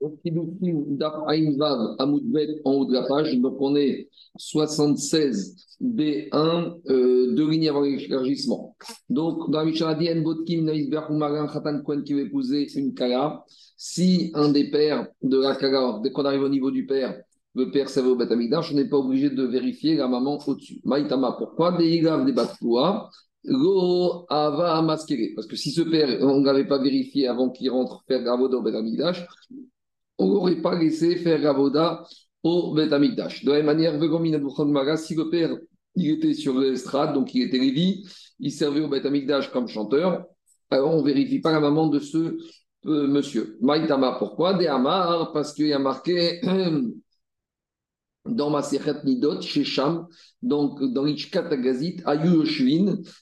en haut de la page, donc on est 76 B1, euh, deux lignes avant l'élargissement. Donc, dans Mishnah, dit Botkin, Naïsber, Marin, Khatan, Kwen qui veut épouser une Kala. Si un des pères de la Kala, dès qu'on arrive au niveau du père, le père savait au Batamigdash, on n'est pas obligé de vérifier la maman au-dessus. Maïtama, pourquoi Des Igav, des Batloua. Go Ava. Parce que si ce père, on ne pas vérifié avant qu'il rentre faire Gavoda au Betamigdash, on n'aurait pas laissé faire Gavoda au Betamigdash. De la même manière, si le père il était sur l'estrade, donc il était Lévi, il servait au Betamigdash comme chanteur, alors on ne vérifie pas la maman de ce euh, monsieur. Maïtama, pourquoi? Des Amar, parce qu'il y a marqué dans ma Sechet Nidot, chez Sham, donc dans l'Ishkat Agazit, Ayu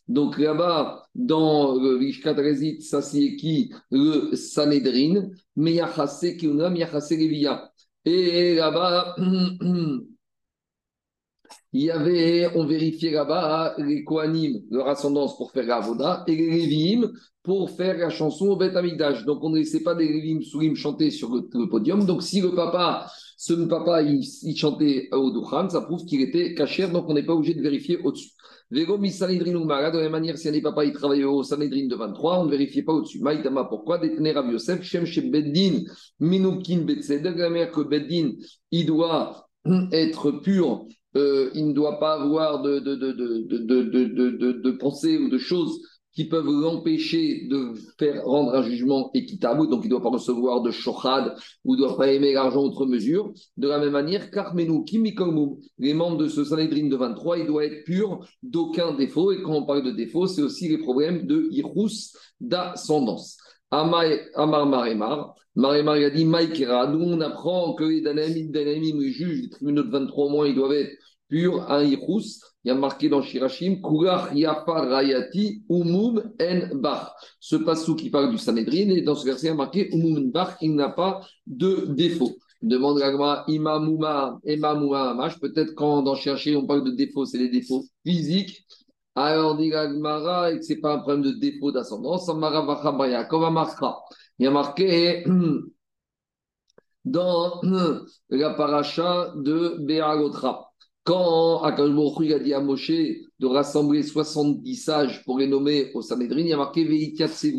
Donc là-bas, dans l'Ishkat Agazit, ça c'est qui? Le Sanhedrin, Meyachase Kiuna, Meyachase Levia. Et là-bas, il y avait, on vérifiait là-bas les Kohanim, leur ascendance pour faire la et les Lévim pour faire la chanson au Beth Amikdash. Donc on ne laissait pas des Lévim Soulim chanter sur le, podium. Donc si le papa, ce papa, il, chantait au Dukhan, ça prouve qu'il était caché, donc on n'est pas obligé de vérifier au-dessus. Vego Sanhedrin ou Mara, de la même manière, si un des papas il travaillait au Sanhedrin de 23, on ne vérifiait pas au-dessus. Maïtama, pourquoi Détenir Rav Yosef, Shem chez Beddin, Minukin Betsedek, de la manière que Beddin, il doit être pur euh, il ne doit pas avoir de, de, de, de, pensée ou de choses qui peuvent l'empêcher de faire rendre un jugement équitable, donc il ne doit pas recevoir de shochad ou ne doit pas aimer l'argent outre mesure. De la même manière, Karmenu Kimikomum, les membres de ce Sanhedrin de 23, il doit être pur d'aucun défaut, et quand on parle de défaut, c'est aussi les problèmes de Irous d'ascendance. Amar Maremar, Maremar a dit Maïkera, nous on apprend que les Danamim, les juges, les tribunaux de 23 mois, ils doivent être pur, un irous. Il y a marqué dans Shirashim, Kurach Yapar Rayati Umum En Bar. Ce passou qui parle du Sanhedrin, et dans ce verset, il y a marqué Umum Bar, il n'a pas de défaut. Demande Ragma, Imamuma, Imamuma Amash. Peut-être quand dans chercher on parle de défauts, c'est les défauts physiques. Alors, dit Ragmara, et que ce n'est pas un problème de défaut d'ascendance. Amara comme. Il y a marqué dans la paracha de Be'agotra. Quand Akash a dit à Moshe de rassembler 70 sages pour les nommer au Sanhedrin, il y a marqué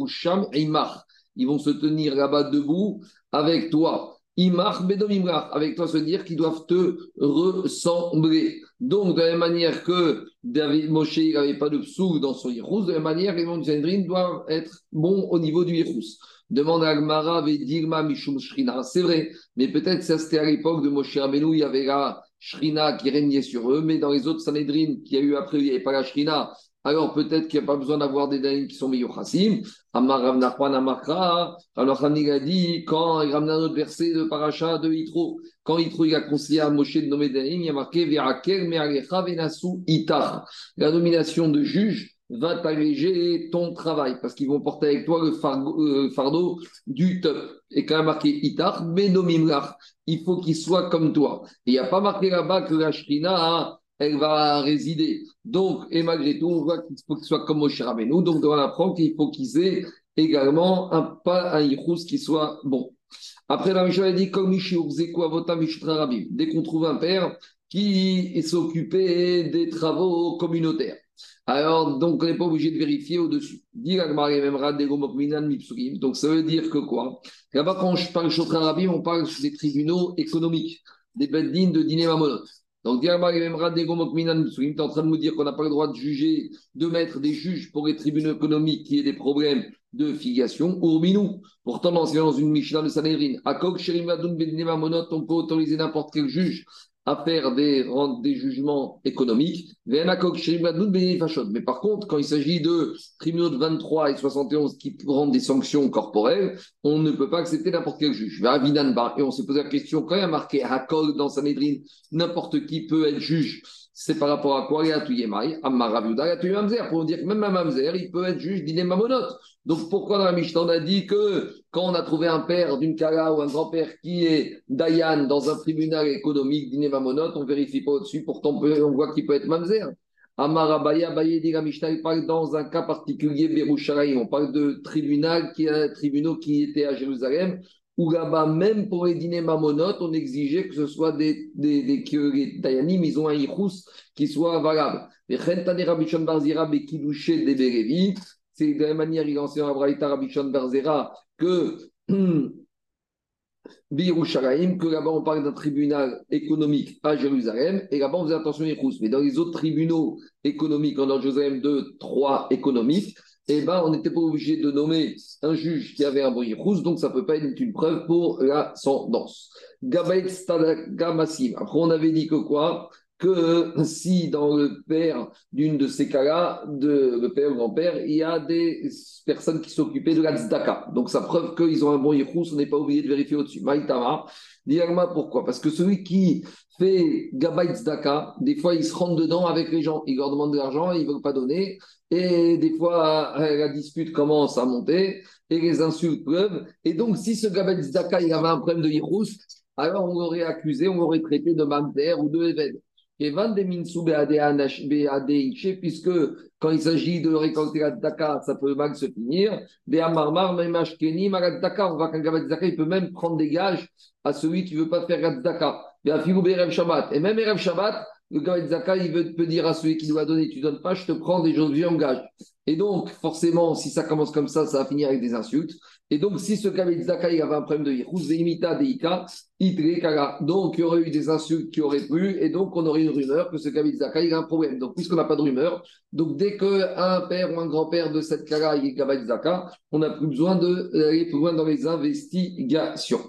Sham Imar. Ils vont se tenir là-bas debout avec toi. Imar Bedom Imrar, avec toi se dire qu'ils doivent te ressembler. Donc, de la même manière que David Moshe n'avait pas de psou dans son Yirous, de la même manière, les membres du Sanhedrin doivent être bons au niveau du Yirous. Demande à Agmara, Vedirma Mishum Shrina. C'est vrai, mais peut-être ça c'était à l'époque de Moshe Rabbeinu, il y avait là Shrina qui régnait sur eux, mais dans les autres Sanhedrin qu'il y a eu après, il n'y avait pas la Shrina. Alors peut-être qu'il n'y a pas besoin d'avoir des Daïm qui sont Meyochassim. Amar Amakra, alors il a dit, quand il ramène un autre verset de Paracha de Yitro, quand Yitro il a conseillé à Moshe de nommer Daïm, il a marqué Itar. La nomination de juge va t'alléger ton travail parce qu'ils vont porter avec toi le euh, fardeau, du top. Et quand il y a marqué Itar, Benomimlach, il faut qu'il soit comme toi. Il n'y a pas marqué là-bas que la Shrina, elle va résider. Donc, et malgré tout, on voit qu'il faut qu'il soit comme Moshe Rabbeinu. Donc, on apprend qu'il faut qu'ils aient également un, pas un Yichus qui soit bon. Après, la Mishnah dit comme Dès qu'on trouve un père qui s'occupait des travaux communautaires. Alors, donc, on n'est pas obligé de vérifier au-dessus. Donc, ça veut dire que quoi? Là-bas, quand je parle de Rabim, on parle des tribunaux économiques, des beddines de dîner mamonot. Donc, tu es en train de nous dire qu'on n'a pas le droit de juger, de mettre des juges pour les tribunaux économiques qui aient des problèmes de filiation. Ou minou. Pourtant, dans une Mishnah de Sanhedrin, à Kok on peut autoriser n'importe quel juge à faire des, des jugements économiques. Mais par contre, quand il s'agit de tribunaux de 23 et 71 qui rendent des sanctions corporelles, on ne peut pas accepter n'importe quel juge. Et on s'est posé la question, quand il y a marqué Hakol dans Sanhedrin, n'importe qui peut être juge c'est par rapport à quoi Il a pour dire que même un Mamzer, il peut être juge d'une Mamonot. Donc pourquoi dans la Mishnah on a dit que quand on a trouvé un père d'une Kala ou un grand-père qui est Dayan dans un tribunal économique d'une Mamonot, on ne vérifie pas au-dessus, pourtant on voit qu'il peut être Mamzer. Amarabaya, Baye dit la Mishnah, il parle dans un cas particulier, Beroucharaï, on parle de tribunal qui tribunal qui était à Jérusalem, où là-bas, même pour les dîners mamonotes, on exigeait que ce soit des, des, des Dayanim, ils ont un Yichus qui soit valable. Les Chentane Rabishon Barzira Bekidouché c'est de la même manière, il enseigne à Braïta Rabishon Barzera que que là-bas on parle d'un tribunal économique à Jérusalem, et là-bas on faisait attention aux Yichus. Mais dans les autres tribunaux économiques, en Jérusalem 2, 3 économiques, eh ben, on n'était pas obligé de nommer un juge qui avait un bon rousse, donc ça ne peut pas être une preuve pour l'ascendance. Gabaït Gamassim. Après, on avait dit que quoi? Que si dans le père d'une de ces cas-là, de, le père ou grand-père, il y a des personnes qui s'occupaient de la tzedaka. Donc ça preuve qu'ils ont un bon yichus, on n'est pas obligé de vérifier au-dessus. Maïtama, dis-moi pourquoi? Parce que celui qui fait Gabay Tzedaka, des fois il se rentre dedans avec les gens, il leur demande de l'argent, ils ne veulent pas donner, et des fois la dispute commence à monter, et les insultes pleuvent, et donc si ce Gabay Tzedaka, il avait un problème de yichus, alors on l'aurait accusé, on l'aurait traité de Mamter ou de Eved puisque quand il s'agit de récolter la Daka, ça peut mal se finir. On voit qu'un Daka, il peut même prendre des gages à celui qui ne veut pas faire la Daka. Et même Erev Shabbat, le Gavad Zaka, il veut, peut dire à celui qui doit donner, tu ne donnes pas, je te prends des choses, en gage. Et donc, forcément, si ça commence comme ça, ça va finir avec des insultes. Et donc, si ce Zaka, il avait un problème de Yichus, Imita, Deika, Itre, Donc, il y aurait eu des insultes qui auraient pu, et donc on aurait une rumeur que ce il a un problème. Donc, puisqu'on n'a pas de rumeur, donc dès qu'un père ou un grand-père de cette Kara, il est on n'a plus besoin d'aller plus loin dans les investigations.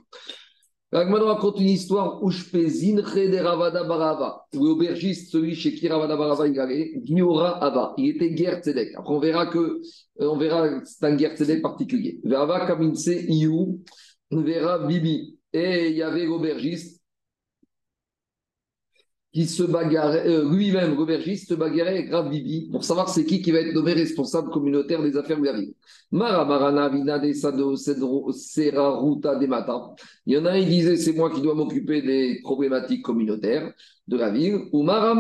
On raconte une histoire où je pésine de Ravada Barava. L'aubergiste, celui chez qui Ravada Barava il allait, Gniora Ava. Il était guerre Tzedek. Après, on verra que, euh, on verra, c'est un guerre Tzedek particulier. Verava Kaminse Iou, on verra Bibi. Et il y avait l'aubergiste qui se bagarrait, euh, lui-même, l'aubergiste, se bagarrait avec Rav Bibi pour savoir c'est qui qui va être nommé responsable communautaire des affaires de la ville. Mara Vina de Sado Ruta des Mata. Il y en a un, il disait c'est moi qui dois m'occuper des problématiques communautaires de la ville. Ou Mara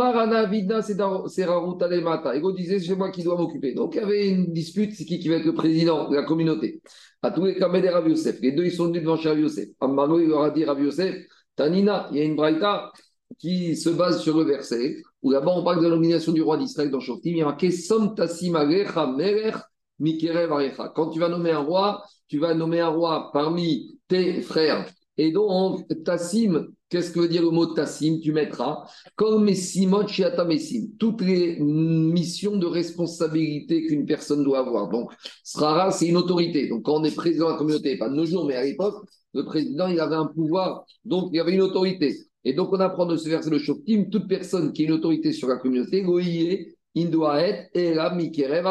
Vina Ruta des Mata. Et disait c'est moi qui dois m'occuper. Donc il y avait une dispute c'est qui qui va être le président de la communauté. À tous les cas, Rav Yosef. Les deux ils sont venus devant Rav Yosef. Il leur a dit Rav Tanina, il y a une braïta qui se base sur le verset, où là-bas on parle de la nomination du roi d'Israël dans Shoftim, il y a marqué Som Quand tu vas nommer un roi, tu vas nommer un roi parmi tes frères. Et donc, Tassim, qu'est-ce que veut dire le mot Tassim Tu mettras? Comme Messimot Messim, toutes les missions de responsabilité qu'une personne doit avoir. Donc, Srara, c'est une autorité. Donc, quand on est président de la communauté, pas de nos jours, mais à l'époque, le président, il avait un pouvoir, donc il y avait une autorité. Et donc, on apprend de ce verset le Shoftim, toute personne qui a une autorité sur la communauté, Goïe, il doit être Ela Mikerev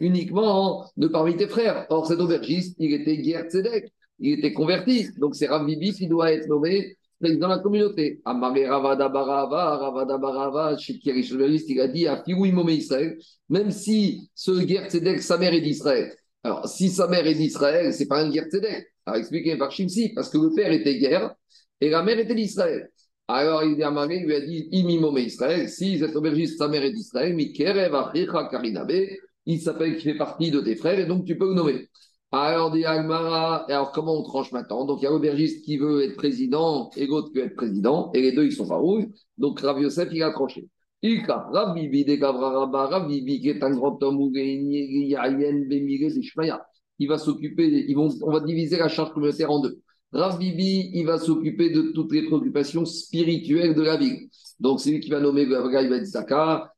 uniquement de parmi tes frères. Or, cet aubergiste, il était Tzedek, il était converti. Donc, c'est Rav Bibi qui doit être nommé président de la communauté. Amare Ravada Barava, Ravada Barava, il a dit à Israël, même si ce Ger Tzedek, sa mère est d'Israël. Alors, si sa mère est d'Israël, c'est pas un Ger Tzedek. Alors, expliqué par Shimsi, parce que le père était guerre et la mère était d'Israël. Alors il, il lui a dit Imimome Israël, si cet aubergiste, sa mère est d'Israël, il s'appelle, qui fait partie de tes frères, et donc tu peux le nommer. Alors, dit Agmara, alors comment on tranche maintenant? Donc il y a l'aubergiste qui veut être président et l'autre qui veut être président, et les deux ils sont farouches. Donc Rav Yosef, il a tranché. Ilka, Rav Bibi, Bibi, qui est un grand homme, il va s'occuper, on va diviser la charge communautaire en deux. Rav Bibi, il va s'occuper de toutes les préoccupations spirituelles de la ville. Donc, c'est lui qui va nommer le Gavaï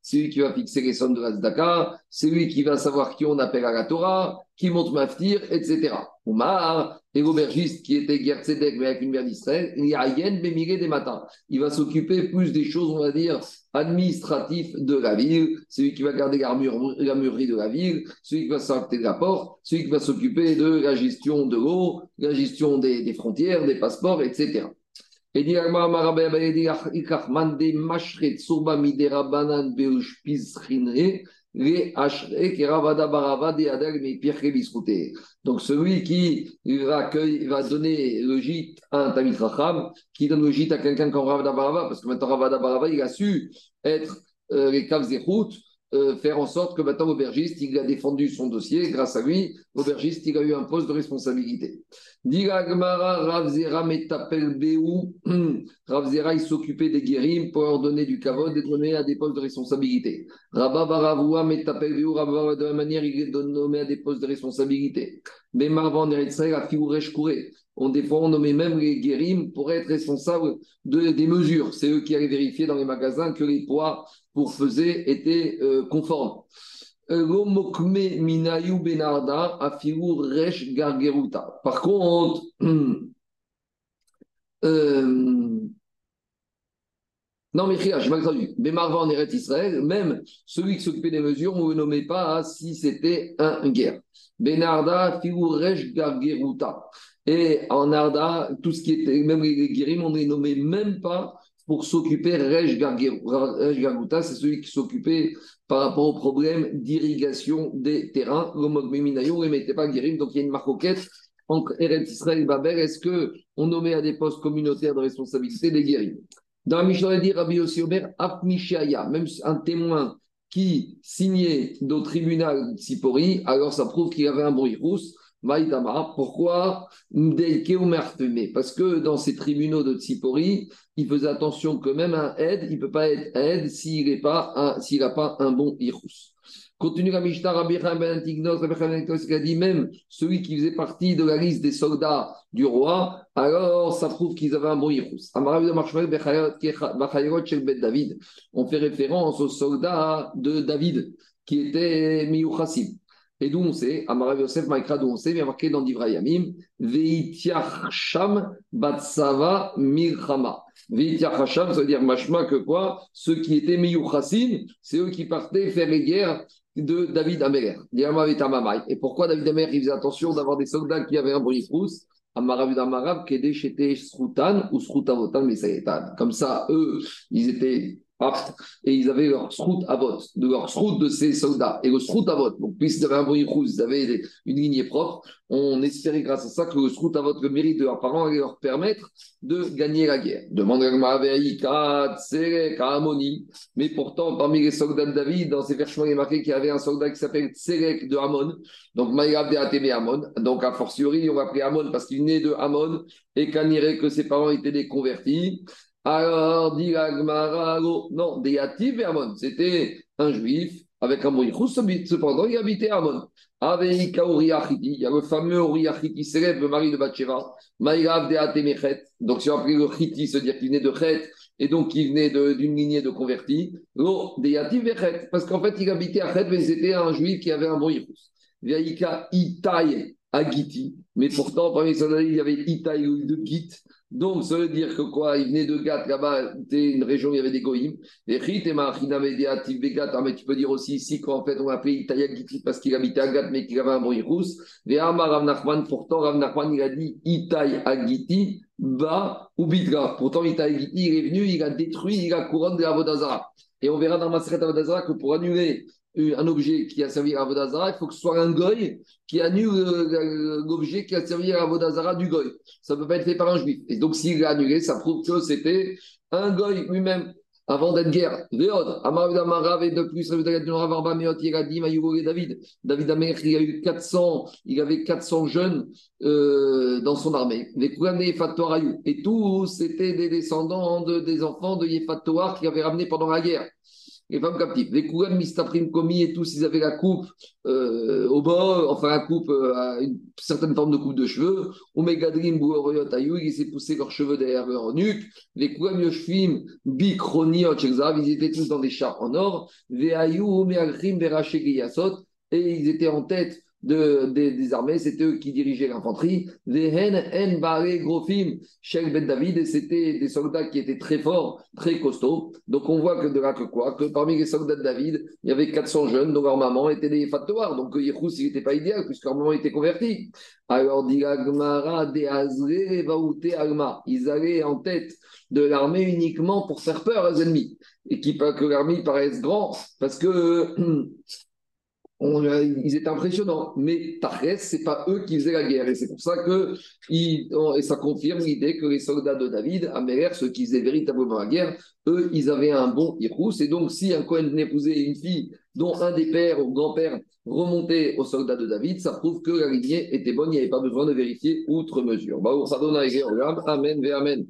c'est lui qui va fixer les sommes de la c'est lui qui va savoir qui on appelle à la Torah, qui monte Maftir, etc. Oumar, et l'aubergiste qui était Gertzedek, mais avec une mère d'Israël, il y a Yen des matins. Il va s'occuper plus des choses, on va dire, administratives de la ville, celui qui va garder la, de la ville, celui qui va s'occuper de la porte, celui qui va s'occuper de la gestion de l'eau, la gestion des, des frontières, des passeports, etc. Et dit donc celui qui va, va donner le gîte à un Tamit Racham, qui donne le gîte à quelqu'un comme Ravada Barava, parce que maintenant Ravada Barava, il a su être euh, les caves routes euh, faire en sorte que maintenant l'aubergiste, il a défendu son dossier. Grâce à lui, l'aubergiste, il a eu un poste de responsabilité. Ravzera Ravzera, il s'occupait des guérims pour leur donner du kavod et donner à des postes de responsabilité. Rabba Baravua Metapel Beu, Rabba de la manière, il est nommé à des postes de responsabilité. On, des fois, on nommait même les guérims pour être responsables de, des mesures. C'est eux qui allaient vérifier dans les magasins que les poids pour peser étaient euh, conformes. Par contre, euh, non, mais je mal traduit. Mais Marva en même celui qui s'occupait des mesures, on ne nommait pas si c'était un guerre. Benarda, Fiouresh Gargeruta. Et en Arda, tout ce qui était, même les guérim, on les nommait même pas pour s'occuper, Rej Gargouta, c'est celui qui s'occupait par rapport au problème d'irrigation des terrains. Le Mogmeminayo ne mettait pas guérim, donc il y a une marcoquette entre Eretz Israël et Babel. Est-ce qu'on nommait à des postes communautaires de responsabilité des guérim? Dans la Mishnah, dit Rabbi Yossi Omer, même un témoin qui signait au tribunal Tsipori, alors ça prouve qu'il avait un bruit rousse. Pourquoi Parce que dans ces tribunaux de Tsipori, il faisait attention que même un aide, il ne peut pas être aide s'il n'a pas, un, bon irous. Continue la Mishnah, Rabbi Ben Antignos, Rabbi a dit même celui qui faisait partie de la liste des soldats du roi, alors ça prouve qu'ils avaient un bon irous. David. On fait référence aux soldats de David qui étaient Miyuchasim. Et d'où on sait, Amarav Yosef Maïkra, d'où on sait, il y marqué dans Divrayamim, Veitiacham Batsava Milchama. Veitiacham, ça veut dire machma que quoi? Ceux qui étaient Miyuchasim, c'est eux qui partaient faire les guerres de David Améler. Et pourquoi David Améler, il faisait attention d'avoir des soldats qui avaient un bruit frousse Amarav Amarav, Kede Shete Srutan ou Srutavotan Mesayetan. Comme ça, eux, ils étaient et ils avaient leur srout à vote, de leur srout de ces soldats, et le srout à vote. Donc, puisqu'ils avaient un bruit rouge, ils avaient une lignée propre, on espérait grâce à ça que le srout à vote, le mérite de leurs parents, allait leur permettre de gagner la guerre. Demande mais pourtant, parmi les soldats de David, dans ces versions, il est marqué qu'il y avait un soldat qui s'appelle Tserek de Hamon, donc Maïrav de Hamon, donc a fortiori, on va appeler Hamon parce qu'il naît de Hamon, et qu'on que ses parents étaient des convertis. Alors, dit non, Déativ et. C'était un juif avec un bon cependant, il habitait Amon. Avec il y a le fameux Uriachiti qui s'élève, le mari de Bathsheba, Maïrav de Donc, si on appelle le Chiti, se dire qu'il venait de Chet, et donc il venait d'une lignée de convertis. Lo, Déativ et Parce qu'en fait, il habitait à Chet, mais c'était un juif qui avait un bon Yirous. Veika Itaï Agiti. Mais pourtant, parmi les soldats, il y avait Itaï de Git. Donc, ça veut dire que quoi? Il venait de Gat, là-bas, c'était une région où il y avait des goïms. Et mais tu peux dire aussi ici qu'en fait, on appelait Itaï parce qu'il habitait à Gat, mais qu'il avait un bruit rousse. Et Amar Rav Nachman, pourtant, Rav Nachman, il a dit Itaï Agiti, Ba ou Bidra. Pourtant, Itaï il est venu, il a détruit la couronne de la Vodazara. Et on verra dans Maseret Avodazara que pour annuler un objet qui a servi à Vodazara, il faut que ce soit un goy qui annule l'objet qui a servi à Vodazara du goy. Ça ne peut pas être fait par un juif. Et donc, s'il l'a annulé, ça prouve que c'était un goy lui-même avant d'être guerre. Et de plus, David. David Amer, il a eu 400, il avait 400 jeunes euh, dans son armée. Et tous, c'était des descendants de, des enfants de Yefatoar qui avaient ramené pendant la guerre les femmes captives. Les Kouram, Mistaprim, Komi et tous, ils avaient la coupe euh, au bord, enfin la coupe euh, à une certaine forme de coupe de cheveux. Omegadrim, Bouoroyot, Ayou, ils essaient pousser leurs cheveux derrière leur nuque. Les Kouram, Yoshfim, Bikroni, ils étaient tous dans des chars en or. Veayou, Omeagrim, et ils étaient en tête de, des, armées, c'était eux qui dirigeaient l'infanterie. Vehen, En, Grofim, Sheikh Ben David, et c'était des soldats qui étaient très forts, très costauds. Donc on voit que de là que quoi? Que parmi les soldats de David, il y avait 400 jeunes dont leur maman était des fatouars. Donc Yehous, il n'était pas idéal puisque leur maman était convertie. Alors, dit Agmara, Alma. Ils allaient en tête de l'armée uniquement pour faire peur aux ennemis. Et qui, que l'armée paraisse grand, parce que ils étaient impressionnants. Mais Tarès, ce n'est pas eux qui faisaient la guerre. Et c'est pour ça que et ça confirme l'idée que les soldats de David, à Méler, ceux qui faisaient véritablement la guerre, eux, ils avaient un bon Irous. Et donc, si un Cohen épouser une fille dont un des pères ou grand-père remontait aux soldats de David, ça prouve que la lignée était bonne, il n'y avait pas besoin de vérifier outre mesure. Amen, ve Amen.